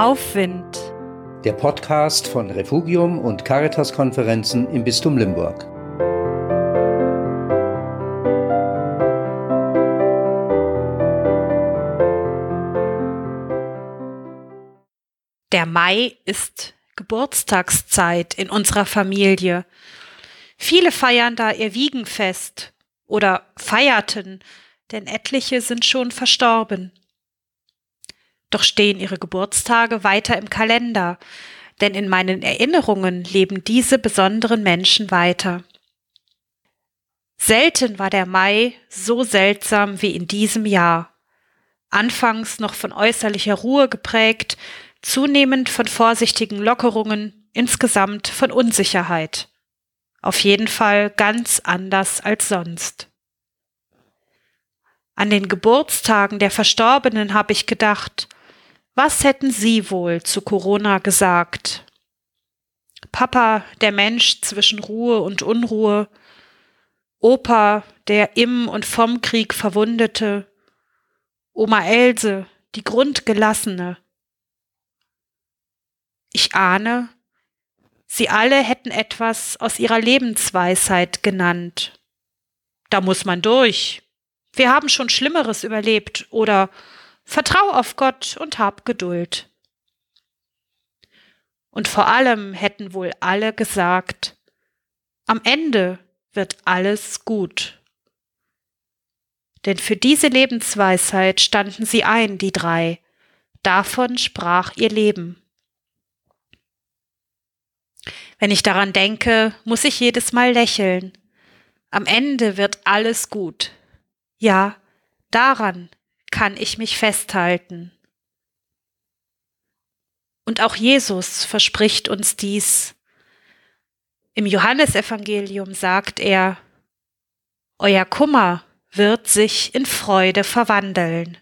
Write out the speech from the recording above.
Aufwind. Der Podcast von Refugium und Caritas-Konferenzen im Bistum Limburg. Der Mai ist Geburtstagszeit in unserer Familie. Viele feiern da ihr Wiegenfest oder feierten, denn etliche sind schon verstorben. Doch stehen ihre Geburtstage weiter im Kalender, denn in meinen Erinnerungen leben diese besonderen Menschen weiter. Selten war der Mai so seltsam wie in diesem Jahr. Anfangs noch von äußerlicher Ruhe geprägt, zunehmend von vorsichtigen Lockerungen, insgesamt von Unsicherheit. Auf jeden Fall ganz anders als sonst. An den Geburtstagen der Verstorbenen habe ich gedacht, was hätten Sie wohl zu Corona gesagt? Papa, der Mensch zwischen Ruhe und Unruhe, Opa, der im und vom Krieg Verwundete, Oma Else, die Grundgelassene. Ich ahne, sie alle hätten etwas aus ihrer Lebensweisheit genannt. Da muss man durch. Wir haben schon Schlimmeres überlebt oder Vertrau auf Gott und hab Geduld. Und vor allem hätten wohl alle gesagt, am Ende wird alles gut. Denn für diese Lebensweisheit standen sie ein, die drei. Davon sprach ihr Leben. Wenn ich daran denke, muss ich jedes Mal lächeln. Am Ende wird alles gut. Ja, daran kann ich mich festhalten. Und auch Jesus verspricht uns dies. Im Johannesevangelium sagt er, Euer Kummer wird sich in Freude verwandeln.